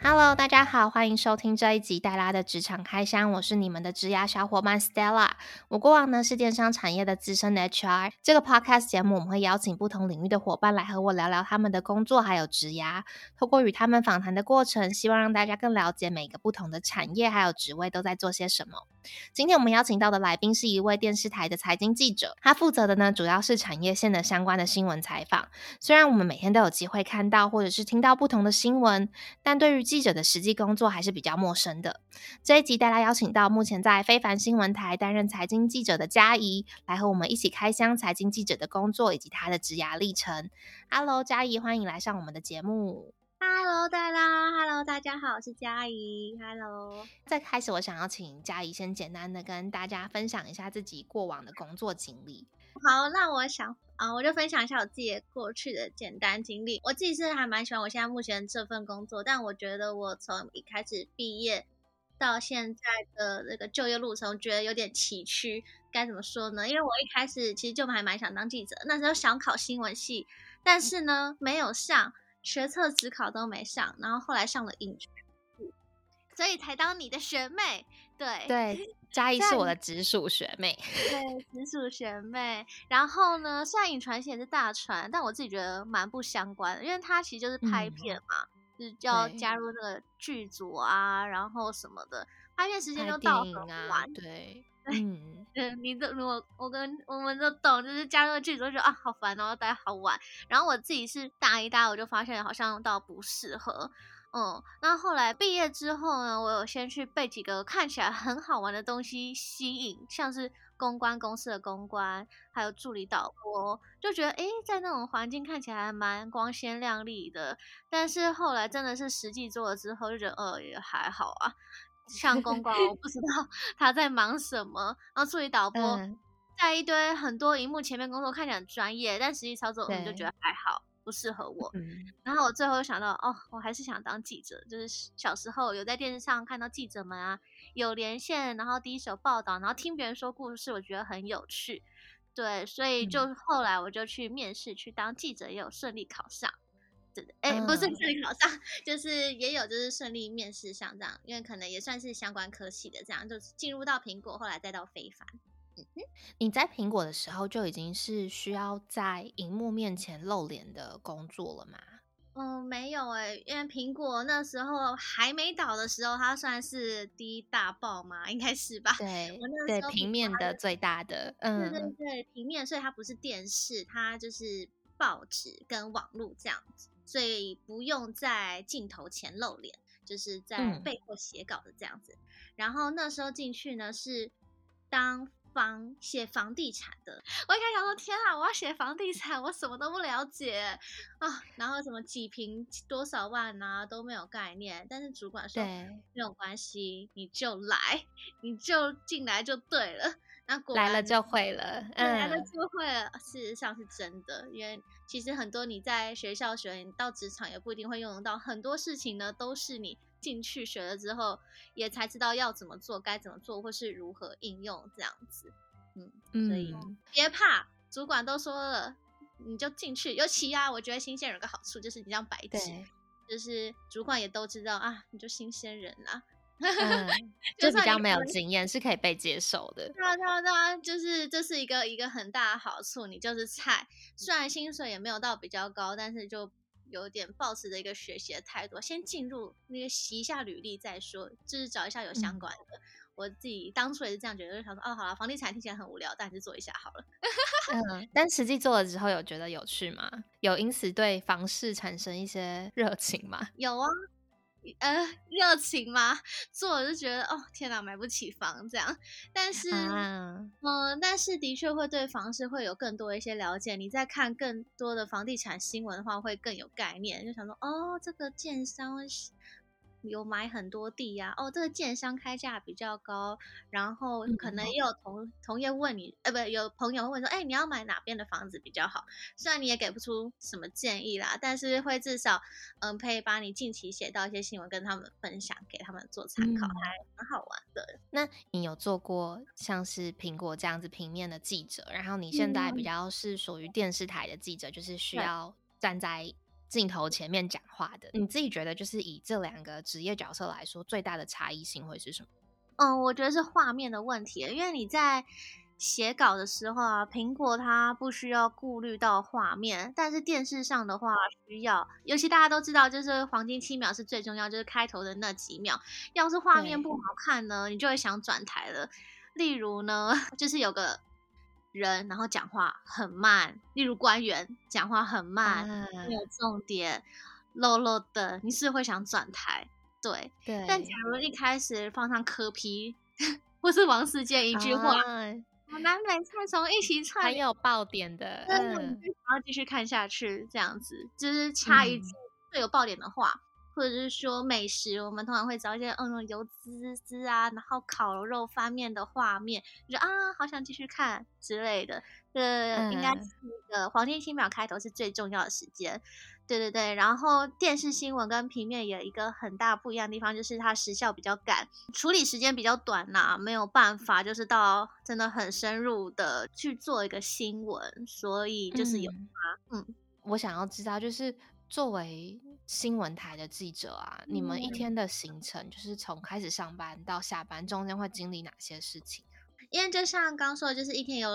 Hello，大家好，欢迎收听这一集黛拉的职场开箱，我是你们的职涯小伙伴 Stella。我过往呢是电商产业的资深的 HR。这个 Podcast 节目我们会邀请不同领域的伙伴来和我聊聊他们的工作还有职涯。透过与他们访谈的过程，希望让大家更了解每个不同的产业还有职位都在做些什么。今天我们邀请到的来宾是一位电视台的财经记者，他负责的呢主要是产业线的相关的新闻采访。虽然我们每天都有机会看到或者是听到不同的新闻，但对于记者的实际工作还是比较陌生的。这一集大家邀请到目前在非凡新闻台担任财经记者的嘉怡，来和我们一起开箱财经记者的工作以及他的职涯历程。Hello，嘉怡，欢迎来上我们的节目。Hello，大家，Hello，大家好，我是佳怡。Hello，在开始，我想要请佳怡先简单的跟大家分享一下自己过往的工作经历。好，那我想啊，我就分享一下我自己过去的简单经历。我自己是还蛮喜欢我现在目前这份工作，但我觉得我从一开始毕业到现在的那个就业路程，我觉得有点崎岖。该怎么说呢？因为我一开始其实就还蛮想当记者，那时候想考新闻系，但是呢没有上。学测、职考都没上，然后后来上了影传所以才当你的学妹。对对，嘉义是我的直属学妹。对，直属学妹。然后呢，虽然影传系也是大传，但我自己觉得蛮不相关的，因为它其实就是拍片嘛，就是要加入那个剧组啊，然后什么的，拍片时间就到很晚。对。嗯，嗯，你都如果我跟我们都懂，就是加入剧组就觉得啊好烦，然后待好晚。然后我自己是大一、大二，我就发现好像倒不适合。嗯，那后来毕业之后呢，我有先去被几个看起来很好玩的东西吸引，像是公关公司的公关，还有助理导播，就觉得诶，在那种环境看起来还蛮光鲜亮丽的。但是后来真的是实际做了之后，就觉得呃也还好啊。像公关，我不知道 他在忙什么。然后助理导播，在一堆很多荧幕前面工作，看起来很专业，但实际操作我们就觉得还好，不适合我。然后我最后又想到，哦，我还是想当记者。就是小时候有在电视上看到记者们啊，有连线，然后第一手报道，然后听别人说故事，我觉得很有趣。对，所以就后来我就去面试，去当记者，也有顺利考上。哎，不是顺利考上，就是也有就是顺利面试上这样，因为可能也算是相关科系的这样，就是进入到苹果，后来再到非凡。嗯你在苹果的时候就已经是需要在荧幕面前露脸的工作了吗？嗯，没有哎，因为苹果那时候还没倒的时候，它算是第一大报嘛，应该是吧？对，对，平面的最大的，嗯，对对对，平面，所以它不是电视，它就是报纸跟网络这样子。所以不用在镜头前露脸，就是在背后写稿的这样子。然后那时候进去呢，是当房写房地产的。我一开始想说，天啊，我要写房地产，我什么都不了解啊。然后什么几平多少万啊都没有概念。但是主管说没有关系，你就来，你就进来就对了。那来了就会了，来了就会了。事实上是真的，因为其实很多你在学校学，你到职场也不一定会用得到。很多事情呢，都是你进去学了之后，也才知道要怎么做，该怎么做，或是如何应用这样子。嗯，所以别怕，主管都说了，你就进去。尤其啊，我觉得新鲜人有个好处就是你这样白纸，就是主管也都知道啊，你就新鲜人啊。嗯，就比较没有经验，是可以被接受的。对啊，对啊，对啊，就是这是一个一个很大的好处。你就是菜，虽然薪水也没有到比较高，但是就有点抱持的一个学习的态度，先进入那个习一下履历再说，就是找一下有相关的。我自己当初也是这样觉得，就想说，哦，好了，房地产听起来很无聊，但还是做一下好了。嗯，但实际做了之后，有觉得有趣吗？有因此对房市产生一些热情吗？有啊。呃，热情吗？做我就觉得哦，天哪，买不起房这样。但是，嗯，但是的确会对房市会有更多一些了解。你在看更多的房地产新闻的话，会更有概念。就想说，哦，这个建商。有买很多地呀，哦，这个建商开价比较高，然后可能也有同同业问你，呃，不，有朋友问说，哎，你要买哪边的房子比较好？虽然你也给不出什么建议啦，但是会至少，嗯，可以把你近期写到一些新闻跟他们分享，给他们做参考，还蛮好玩的。那你有做过像是苹果这样子平面的记者，然后你现在比较是属于电视台的记者，就是需要站在。镜头前面讲话的。你自己觉得，就是以这两个职业角色来说，最大的差异性会是什么？嗯，我觉得是画面的问题，因为你在写稿的时候啊，苹果它不需要顾虑到画面，但是电视上的话需要。尤其大家都知道，就是黄金七秒是最重要，就是开头的那几秒。要是画面不好看呢，你就会想转台了。例如呢，就是有个人，然后讲话很慢，例如官员讲话很慢，没有重点，漏漏的，你是会想转台。对，对。但假如一开始放上柯皮或是王世坚一句话，南北菜从一起串，很有爆点的，嗯，然后继续看下去，这样子就是插一句。最有爆点的话，或者是说美食，我们通常会找一些嗯油滋滋啊，然后烤肉翻面的画面，就啊好想继续看之类的。呃，应该是那个黄金七秒开头是最重要的时间。对对对，然后电视新闻跟平面有一个很大不一样的地方，就是它时效比较赶，处理时间比较短呐，没有办法就是到真的很深入的去做一个新闻，所以就是有它。嗯，我想要知道，就是作为新闻台的记者啊，你们一天的行程，就是从开始上班到下班中间会经历哪些事情？因为就像刚说的，就是一天有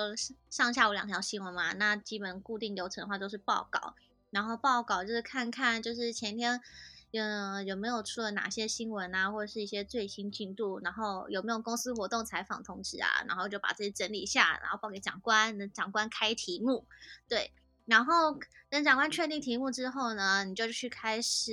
上下午两条新闻嘛，那基本固定流程的话都是报告。然后报告就是看看，就是前天，嗯，有没有出了哪些新闻啊，或者是一些最新进度，然后有没有公司活动采访通知啊，然后就把这些整理一下，然后报给长官，等长官开题目，对，然后等长官确定题目之后呢，你就去开始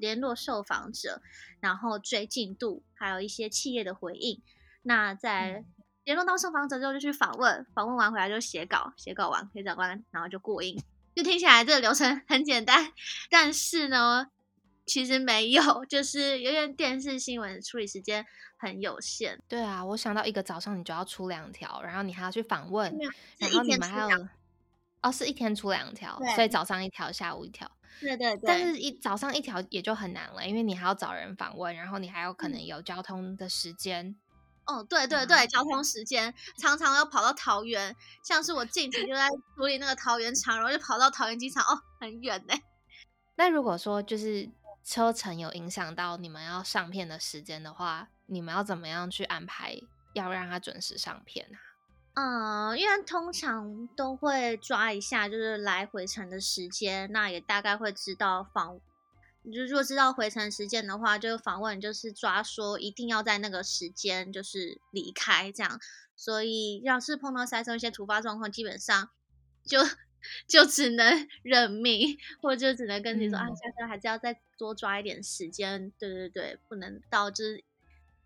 联络受访者，然后追进度，还有一些企业的回应。那在联络到受访者之后，就去访问，访问完回来就写稿，写稿完给长官，然后就过印。就听起来这个流程很简单，但是呢，其实没有，就是因为电视新闻处理时间很有限。对啊，我想到一个早上你就要出两条，然后你还要去访问，然后你们还有哦，是一天出两条，所以早上一条，下午一条。对对对。但是一早上一条也就很难了，因为你还要找人访问，然后你还有可能有交通的时间。哦，对对对，交通时间常常要跑到桃园，像是我近期就在处理那个桃园场，然后就跑到桃园机场，哦，很远呢。那如果说就是车程有影响到你们要上片的时间的话，你们要怎么样去安排，要让它准时上片啊？嗯，因为通常都会抓一下，就是来回程的时间，那也大概会知道访。你就如果知道回程时间的话，就访问就是抓说一定要在那个时间就是离开这样，所以要是碰到塞车一些突发状况，基本上就就只能 认命，或者就只能跟你说啊，下次还是要再多抓一点时间，对对对，不能到就是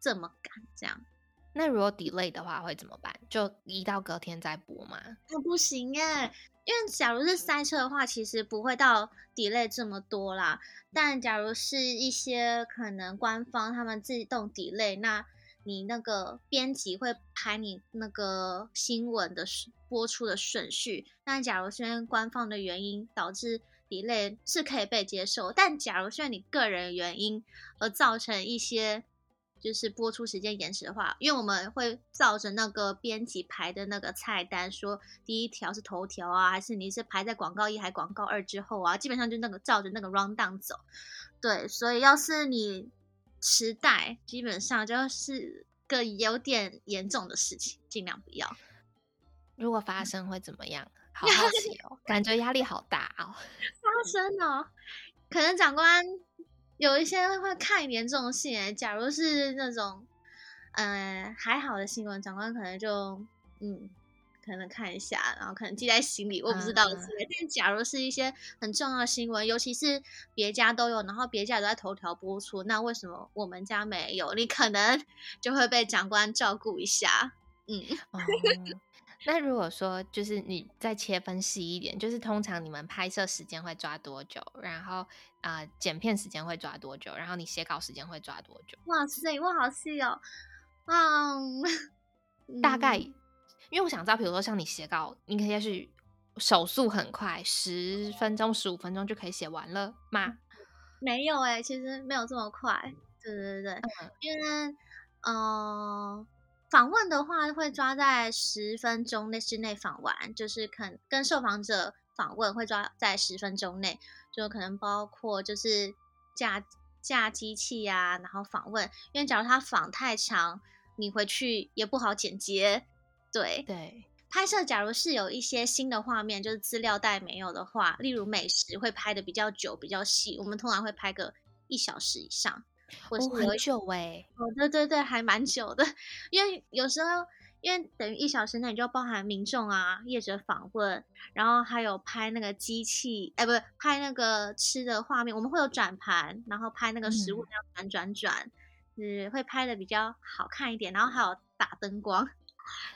这么赶这样。那如果 delay 的话会怎么办？就移到隔天再播吗？那不行耶。因为假如是塞车的话，其实不会到 delay 这么多啦。但假如是一些可能官方他们自动 delay，那你那个编辑会排你那个新闻的播出的顺序。但假如是因为官方的原因导致 delay 是可以被接受，但假如是因为你个人原因而造成一些。就是播出时间延迟的话，因为我们会照着那个编辑排的那个菜单，说第一条是头条啊，还是你是排在广告一还广告二之后啊？基本上就那个照着那个 round down 走。对，所以要是你迟带，基本上就是个有点严重的事情，尽量不要。如果发生会怎么样？好 好奇哦，感觉压力好大哦。发生哦，可能长官。有一些会看严重性，假如是那种，呃，还好的新闻，长官可能就，嗯，可能看一下，然后可能记在心里，我不知道之类。但假如是一些很重要的新闻，尤其是别家都有，然后别家都在头条播出，那为什么我们家没有？你可能就会被长官照顾一下，嗯。那如果说就是你再切分细一点，就是通常你们拍摄时间会抓多久？然后啊，剪片时间会抓多久？然后你写稿时间会抓多久？哇塞，哇好细哦！嗯，大概因为我想知道，比如说像你写稿，你可以是手速很快，十分钟、十五分钟就可以写完了吗？没有哎，其实没有这么快。对对对对，因为嗯。访问的话会抓在十分钟内之内访完，就是肯跟受访者访问会抓在十分钟内，就可能包括就是架架机器啊，然后访问，因为假如他访太长，你回去也不好剪接。对对，拍摄假如是有一些新的画面，就是资料袋没有的话，例如美食会拍的比较久、比较细，我们通常会拍个一小时以上，或是很久哎，哦，对对对，还蛮久的，因为有时候。因为等于一小时内就包含民众啊、业者访问，然后还有拍那个机器，哎，不是拍那个吃的画面，我们会有转盘，然后拍那个食物这样转转转，是会拍的比较好看一点，然后还有打灯光。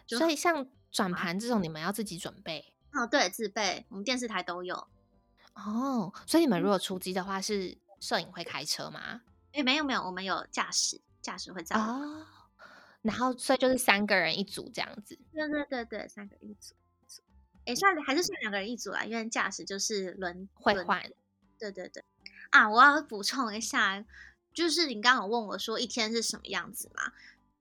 所以像转盘这种，你们要自己准备？哦，对，自备，我们电视台都有。哦，所以你们如果出击的话，是摄影会开车吗？哎，没有没有，我们有驾驶，驾驶会在。哦。然后，所以就是三个人一组这样子。对对对对，三个人一组。哎，算还是算两个人一组啦，因为驾驶就是轮会换。对对对。啊，我要补充一下，就是你刚刚问我说一天是什么样子嘛？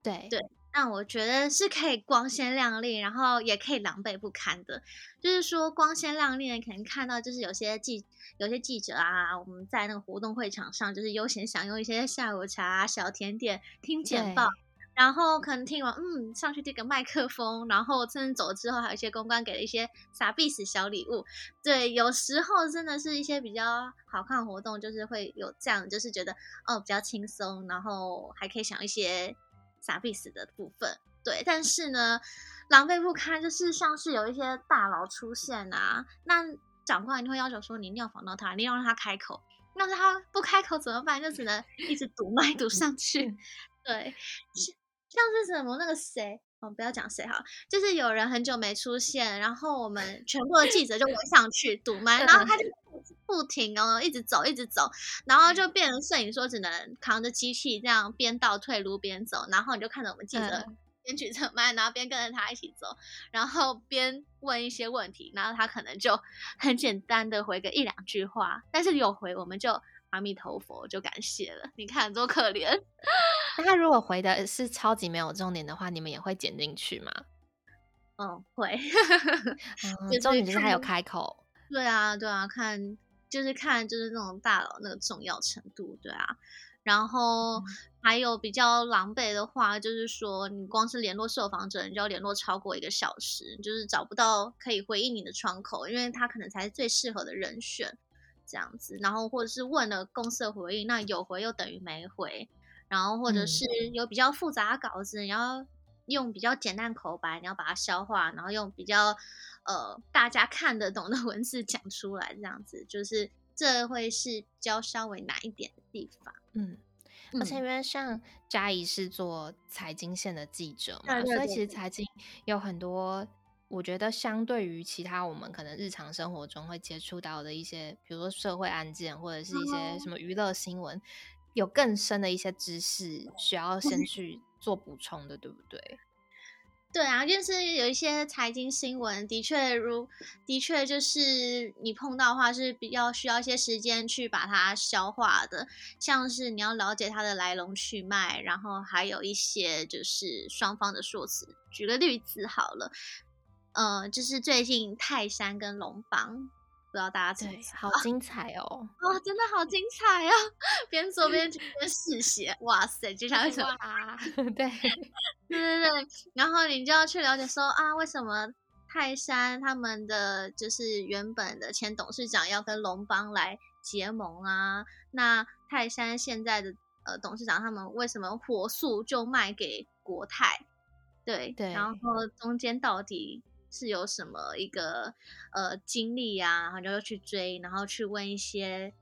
对对。那我觉得是可以光鲜亮丽，然后也可以狼狈不堪的。就是说光鲜亮丽，可能看到就是有些记有些记者啊，我们在那个活动会场上，就是悠闲享用一些下午茶、小甜点，听简报。然后可能听完，嗯，上去这个麦克风，然后真的走之后，还有一些公关给了一些傻逼死小礼物。对，有时候真的是一些比较好看的活动，就是会有这样，就是觉得哦比较轻松，然后还可以想一些傻逼死的部分。对，但是呢，狼狈不堪，就是像是有一些大佬出现啊，那长官一定会要求说你一定要防到他，你要让他开口，那是他不开口怎么办？就只能一直堵麦堵上去。对。像是什么那个谁哦，不要讲谁哈，就是有人很久没出现，然后我们全部的记者就围上去堵麦，然后他就 不停哦，一直走一直走，然后就变成摄影说只能扛着机器这样边倒退路边走，然后你就看着我们记者 边举着麦，然后边跟着他一起走，然后边问一些问题，然后他可能就 很简单的回个一两句话，但是有回我们就。阿弥陀佛，就感谢了。你看多可怜。那他如果回的是超级没有重点的话，你们也会剪进去吗？嗯，会。重点就是他有开口。对啊，对啊，看就是看就是那种大佬那个重要程度，对啊。然后还有比较狼狈的话，就是说你光是联络受访者，你就要联络超过一个小时，就是找不到可以回应你的窗口，因为他可能才是最适合的人选。这样子，然后或者是问了公司的回应，那有回又等于没回，然后或者是有比较复杂的稿子，你要用比较简单口白，你要把它消化，然后用比较呃大家看得懂的 文字讲出来，这样子就是这会是比较稍微难一点的地方。嗯，而且因为像嘉怡是做财经线的记者嘛，所以其实财经有很多。我觉得相对于其他我们可能日常生活中会接触到的一些，比如说社会案件或者是一些什么娱乐新闻，有更深的一些知识需要先去做补充的，对不对？对啊，就是有一些财经新闻，的确如的确就是你碰到的话是比较需要一些时间去把它消化的，像是你要了解它的来龙去脉，然后还有一些就是双方的说辞。举个例子好了。呃，就是最近泰山跟龙邦，知道大家对，好精彩哦！哇，真的好精彩哦！边做边边试写，哇塞，接下来什么？对，对对对，然后你就要去了解说啊，为什么泰山他们的就是原本的前董事长要跟龙邦来结盟啊？那泰山现在的呃董事长他们为什么火速就卖给国泰？对对，然后中间到底？是有什么一个呃经历啊，然后就去追，然后去问一些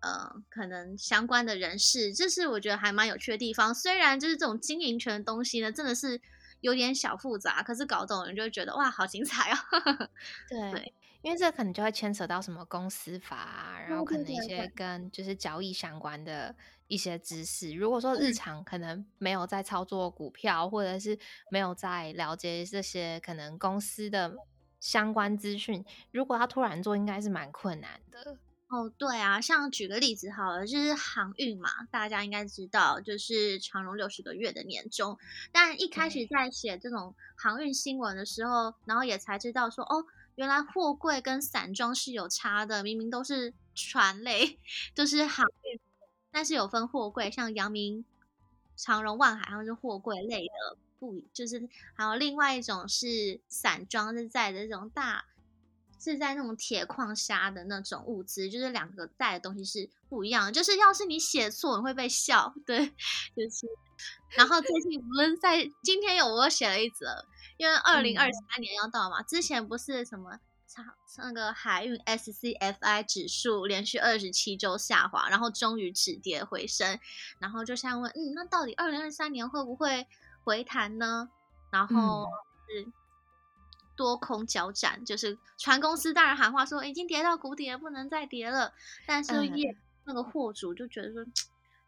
呃可能相关的人士，这是我觉得还蛮有趣的地方。虽然就是这种经营权的东西呢，真的是有点小复杂，可是搞懂人就会觉得哇，好精彩哦。对，因为这可能就会牵扯到什么公司法，然后可能一些跟就是交易相关的。一些知识，如果说日常可能没有在操作股票，或者是没有在了解这些可能公司的相关资讯，如果他突然做，应该是蛮困难的。哦，对啊，像举个例子好了，就是航运嘛，大家应该知道，就是长荣六十个月的年终，但一开始在写这种航运新闻的时候，然后也才知道说，哦，原来货柜跟散装是有差的，明明都是船类，就是航运，但是有分货柜，像阳明、长荣、万海，他们是货柜类的，不就是还有另外一种是散装，是在的这种大。是在那种铁矿砂的那种物资，就是两个带的东西是不一样。就是要是你写错，你会被笑。对，就是。然后最近无论在今天有我写了一则，因为二零二三年要到嘛，之前不是什么那个海运 SCFI 指数连续二十七周下滑，然后终于止跌回升，然后就想问，嗯，那到底二零二三年会不会回弹呢？然后是。多空交战，就是船公司当然喊话说已经跌到谷底了，不能再跌了。但是业那个货主就觉得说，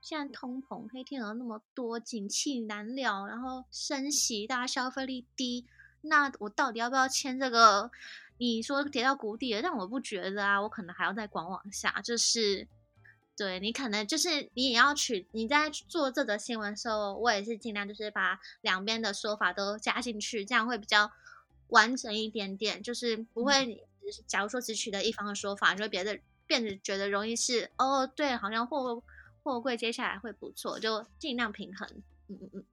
现在通膨、黑天鹅那么多，景气难料，然后升息，大家消费力低，那我到底要不要签这个？你说跌到谷底了，但我不觉得啊，我可能还要再观望下。就是对你可能就是你也要取你在做这则新闻的时候，我也是尽量就是把两边的说法都加进去，这样会比较。完整一点点，就是不会。假如说只取得一方的说法，就会别的变得觉得容易是哦，对，好像货货柜接下来会不错，就尽量平衡。嗯嗯嗯。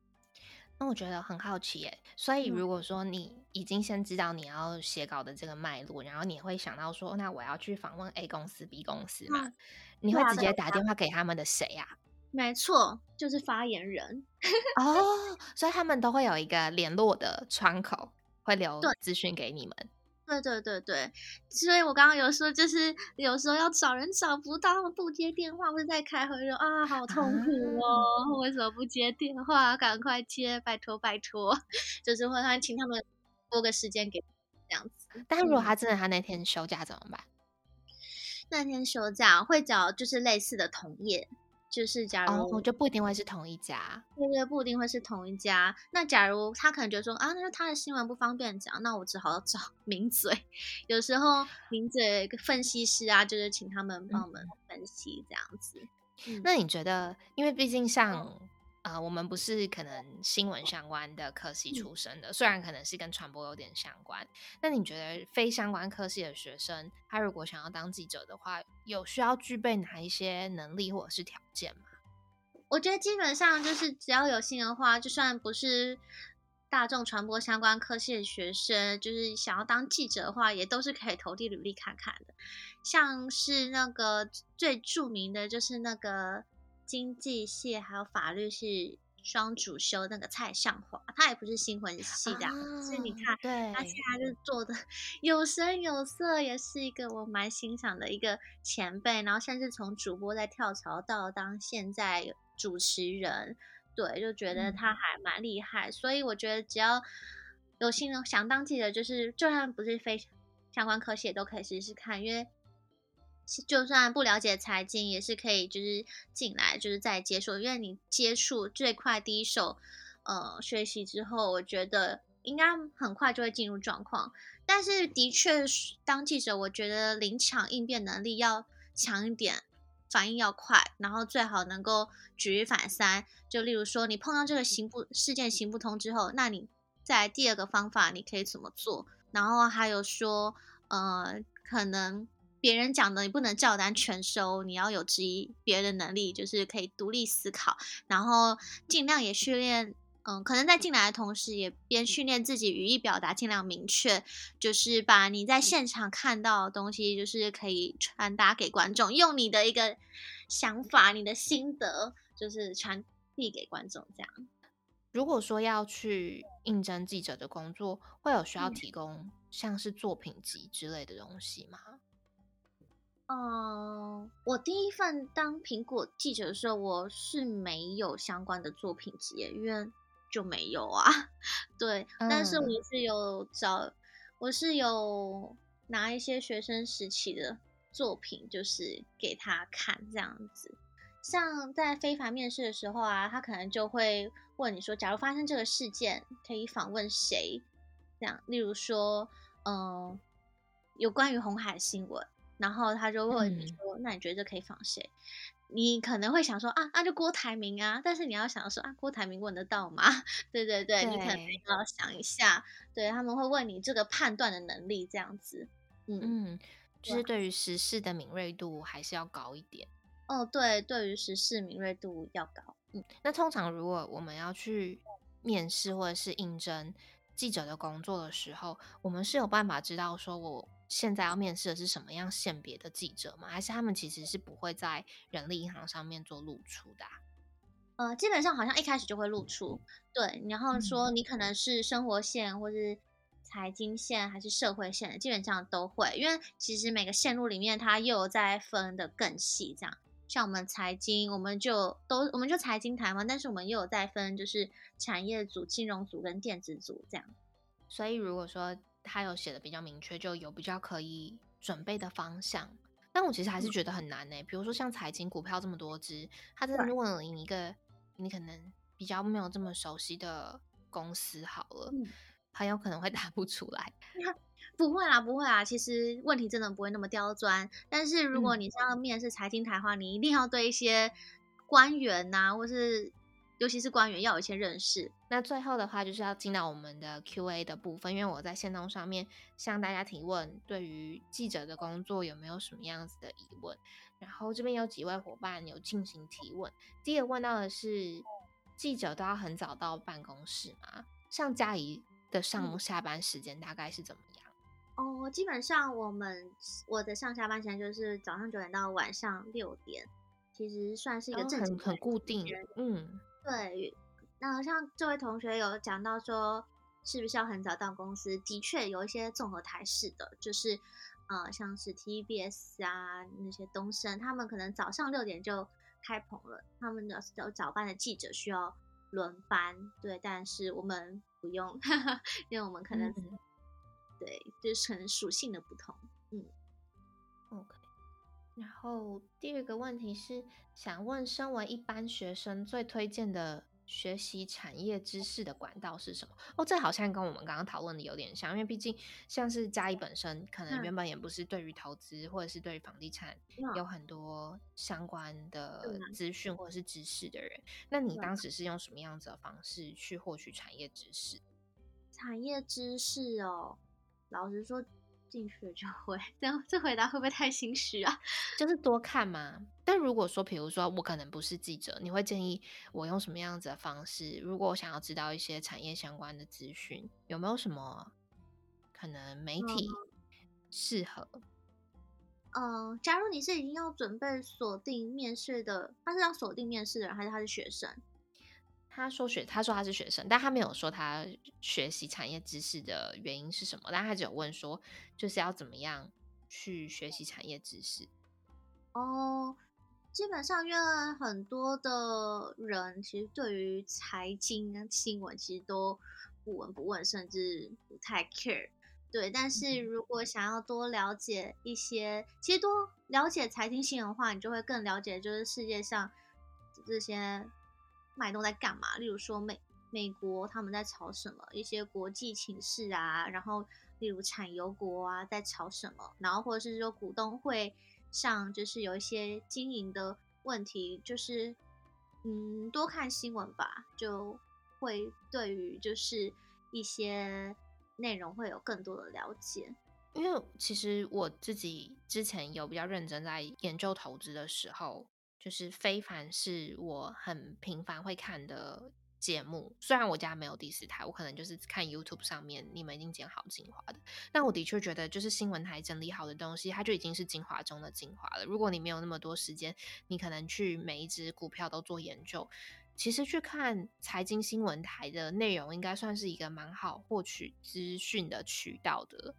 那我觉得很好奇耶，所以如果说你已经先知道你要写稿的这个脉络，然后你会想到说，那我要去访问 A 公司、B 公司嘛？你会直接打电话给他们的谁呀？没错，就是发言人。哦，所以他们都会有一个联络的窗口。会留资讯给你们，对对对对，所以我刚刚有说，就是有时候要找人找不到，不接电话，或者在开会，说啊，好痛苦哦，为什么不接电话？赶快接，拜托拜托，就是会他请他们拨个时间给这样子。但如果他真的他那天休假怎么办？那天休假会找就是类似的同业。就是假如我就不一定会是同一家，对对，不一定会是同一家。那假如他可能觉得说啊，那他的新闻不方便讲，那我只好找 名嘴。有时候名嘴分析师啊，就是请他们帮我们分析这样子。那你觉得，因为毕竟像。啊，我们不是可能新闻相关的科系出身的，虽然可能是跟传播有点相关。那你觉得非相关科系的学生，他如果想要当记者的话，有需要具备哪一些能力或者是条件吗？我觉得基本上就是只要有心的话，就算不是大众传播相关科系的学生，就是想要当记者的话，也都是可以投递履历看看的。像是那个最著名的就是那个。经济系还有法律系双主修那个蔡尚华，他也不是新闻系的，所以你看，对他现在就做的有声有色，也是一个我蛮欣赏的一个前辈。然后甚至从主播在跳槽到当现在主持人，对，就觉得他还蛮厉害。所以我觉得只要有心想当记者，就是就算不是非相关科系，都可以试试看，因为。就算不了解财经，也是可以，就是进来，就是再接触，因为你接触最快第一手，呃，学习之后，我觉得应该很快就会进入状况。但是的确是，当记者，我觉得临场应变能力要强一点，反应要快，然后最好能够举一反三。就例如说，你碰到这个行不事件行不通之后，那你在第二个方法你可以怎么做？然后还有说，呃，可能。别人讲的你不能照单全收，你要有质疑别人的能力，就是可以独立思考，然后尽量也训练，嗯，可能在进来的同时也边训练自己语义表达尽量明确，就是把你在现场看到的东西，就是可以传达给观众，用你的一个想法、你的心得，就是传递给观众。这样，如果说要去应征记者的工作，会有需要提供像是作品集之类的东西吗？嗯，我第一份当苹果记者的时候，我是没有相关的作品集，因为就没有啊。对，但是我是有找，我是有拿一些学生时期的作品，就是给他看这样子。像在非凡面试的时候啊，他可能就会问你说，假如发生这个事件，可以访问谁？这样，例如说，嗯，有关于红海新闻。然后他就问你说：“那你觉得这可以仿谁？”你可能会想说啊，那就郭台铭啊，但是你要想说啊，郭台铭问得到吗？对对对，你可能要想一下，对他们会问你这个判断的能力这样子，嗯，就是对于时事的敏锐度还是要高一点。哦，对，对于时事敏锐度要高。嗯，那通常如果我们要去面试或者是应征记者的工作的时候，我们是有办法知道说我。现在要面试的是什么样性别的记者吗？还是他们其实是不会在人力银行上面做露出的？呃，基本上好像一开始就会露出，对。然后说你可能是生活线，或是财经线，还是社会线，基本上都会。因为其实每个线路里面，它又有在分的更细。这样，像我们财经，我们就都我们就财经台嘛，但是我们又有在分，就是产业组、金融组跟电子组这样。所以如果说他有写的比较明确，就有比较可以准备的方向。但我其实还是觉得很难呢。比如说像财经股票这么多只，他真的问了你一个你可能比较没有这么熟悉的公司，好了，很有可能会答不出来。不会啦，不会啦。其实问题真的不会那么刁钻。但是如果你是要面试财经台的话，你一定要对一些官员呐，或是。尤其是官员要有一些认识。那最后的话就是要进到我们的 Q&A 的部分，因为我在线动上面向大家提问，对于记者的工作有没有什么样子的疑问？然后这边有几位伙伴有进行提问。第一个问到的是，记者都要很早到办公室吗？像嘉怡的上下班时间大概是怎么样？哦，基本上我们我的上下班时间就是早上九点到晚上六点，其实算是一个正很很固定，嗯。对，那像这位同学有讲到说，是不是要很早到公司？的确有一些综合台式的，就是呃，像是 TBS 啊那些东升，他们可能早上六点就开棚了，他们的有早班的记者需要轮班，对，但是我们不用，因为我们可能对，就是可能属性的不同。然后第二个问题是，想问身为一般学生最推荐的学习产业知识的管道是什么？哦，这好像跟我们刚刚讨论的有点像，因为毕竟像是嘉义本身可能原本也不是对于投资或者是对于房地产有很多相关的资讯或者是知识的人，那你当时是用什么样子的方式去获取产业知识？产业知识哦，老实说。进去就会，这样这回答会不会太心虚啊？就是多看嘛。但如果说，比如说我可能不是记者，你会建议我用什么样子的方式？如果我想要知道一些产业相关的资讯，有没有什么可能媒体适合？嗯，假如你是已经要准备锁定面试的，他是要锁定面试的人，还是他是学生？他说学，他说他是学生，但他没有说他学习产业知识的原因是什么，但他只有问说，就是要怎么样去学习产业知识。哦，基本上因为很多的人其实对于财经新闻其实都不闻不问，甚至不太 care。对，但是如果想要多了解一些，其实多了解财经新闻的话，你就会更了解就是世界上这些。脉动在干嘛？例如说美美国他们在炒什么？一些国际情势啊，然后例如产油国啊在炒什么？然后或者是说股东会上就是有一些经营的问题，就是嗯多看新闻吧，就会对于就是一些内容会有更多的了解。因为其实我自己之前有比较认真在研究投资的时候。就是非凡是我很频繁会看的节目，虽然我家没有第四台，我可能就是看 YouTube 上面你们已经剪好精华的，但我的确觉得就是新闻台整理好的东西，它就已经是精华中的精华了。如果你没有那么多时间，你可能去每一只股票都做研究，其实去看财经新闻台的内容，应该算是一个蛮好获取资讯的渠道的。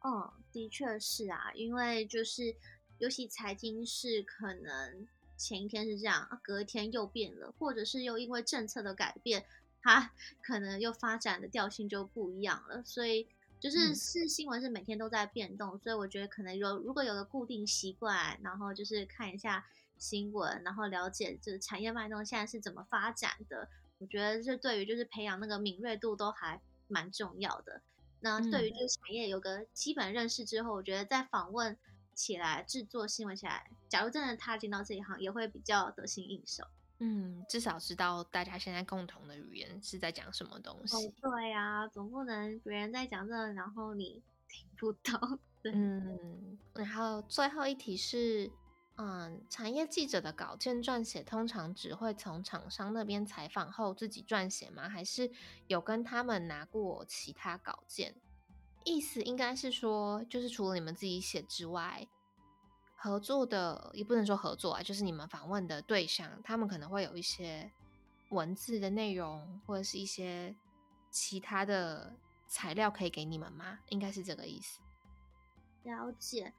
嗯，的确是啊，因为就是尤其财经是可能。前一天是这样，隔一天又变了，或者是又因为政策的改变，它 可能又发展的调性就不一样了。所以就是是新闻是每天都在变动，所以我觉得可能有如果有个固定习惯，然后就是看一下新闻，然后了解就是产业脉动现在是怎么发展的，我觉得这对于就是培养那个敏锐度都还蛮重要的。那对于这个产业有个基本认识之后，我觉得在访问。起来制作新闻起来，假如真的踏进到这一行，也会比较得心应手。嗯，至少知道大家现在共同的语言是在讲什么东西。对呀，总不能别人在讲这，然后你 听不懂。嗯，然后最后一题是，嗯，产业记者的稿件撰写通常只会从厂商那边采访后自己撰写吗？还是有跟他们拿过其他稿件？意思应该是说，就是除了你们自己写之外，合作的也不能说合作啊，就是你们访问的对象，他们可能会有一些文字的内容，或者是一些其他的材料可以给你们吗？应该是这个意思。了解，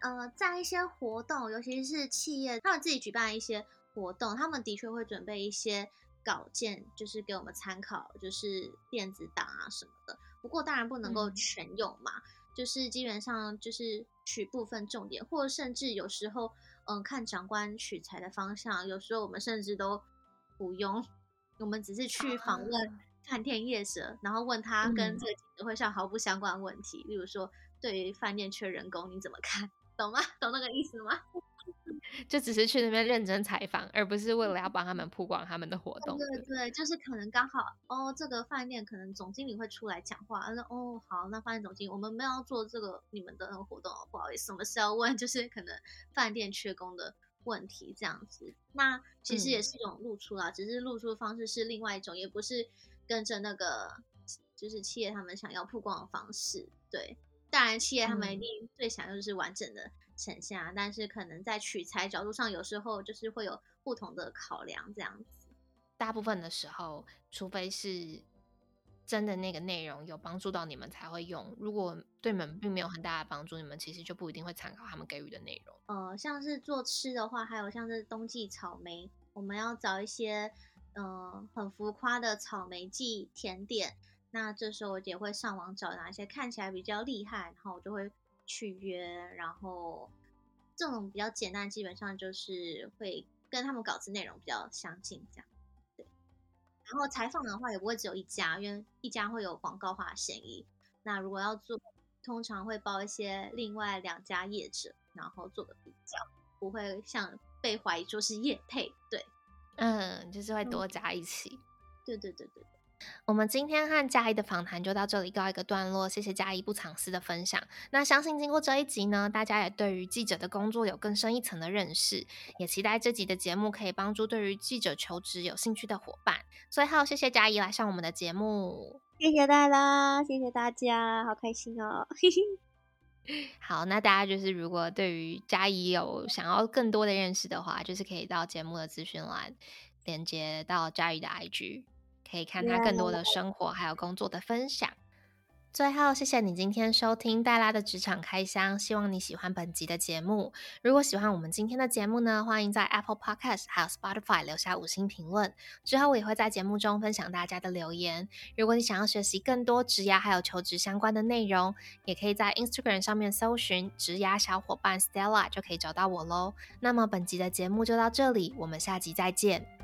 呃，在一些活动，尤其是企业他们自己举办一些活动，他们的确会准备一些稿件，就是给我们参考，就是电子档啊什么的。不过当然不能够全用嘛，就是基本上就是取部分重点，或甚至有时候，嗯，看长官取材的方向，有时候我们甚至都不用，我们只是去访问饭店业者，然后问他跟这个记者会上毫不相关的问题，例如说对于饭店缺人工你怎么看，懂吗？懂那个意思吗？就只是去那边认真采访，而不是为了要帮他们曝光他们的活动。对对，就是可能刚好哦，这个饭店可能总经理会出来讲话，他说哦好，那饭店总经理，我们没有做这个你们的那个活动，不好意思，我们是要问就是可能饭店缺工的问题这样子。那其实也是一种露出啦，只是露出的方式是另外一种，也不是跟着那个就是企业他们想要曝光的方式。对，当然企业他们一定最想要就是完整的。呈现啊，但是可能在取材角度上，有时候就是会有不同的考量，这样子。大部分的时候，除非是真的那个内容有帮助到你们才会用。如果对你们并没有很大的帮助，你们其实就不一定会参考他们给予的内容。呃，像是做吃的话，还有像是冬季草莓，我们要找一些嗯很浮夸的草莓季甜点，那这时候我也会上网找哪一些看起来比较厉害，然后我就会。去约，然后这种比较简单，基本上就是会跟他们稿子内容比较相近，这样对。然后采访的话也不会只有一家，因为一家会有广告化嫌疑。那如果要做，通常会包一些另外两家业者，然后做个比较，不会像被怀疑说是业配。对，嗯，就是会多加一起。对对对对。我们今天和嘉怡的访谈就到这里告一个段落，谢谢嘉怡不藏私的分享。那相信经过这一集呢，大家也对于记者的工作有更深一层的认识，也期待这集的节目可以帮助对于记者求职有兴趣的伙伴。最后，谢谢嘉怡来上我们的节目，谢谢大家，谢谢大家，好开心哦。好，那大家就是如果对于嘉怡有想要更多的认识的话，就是可以到节目的资讯栏连接到嘉怡的 IG。可以看他更多的生活还有工作的分享。最后，谢谢你今天收听黛拉的职场开箱，希望你喜欢本集的节目。如果喜欢我们今天的节目呢，欢迎在 Apple Podcast 还有 Spotify 留下五星评论。之后我也会在节目中分享大家的留言。如果你想要学习更多职涯还有求职相关的内容，也可以在 Instagram 上面搜寻职涯小伙伴 Stella 就可以找到我喽。那么本集的节目就到这里，我们下集再见。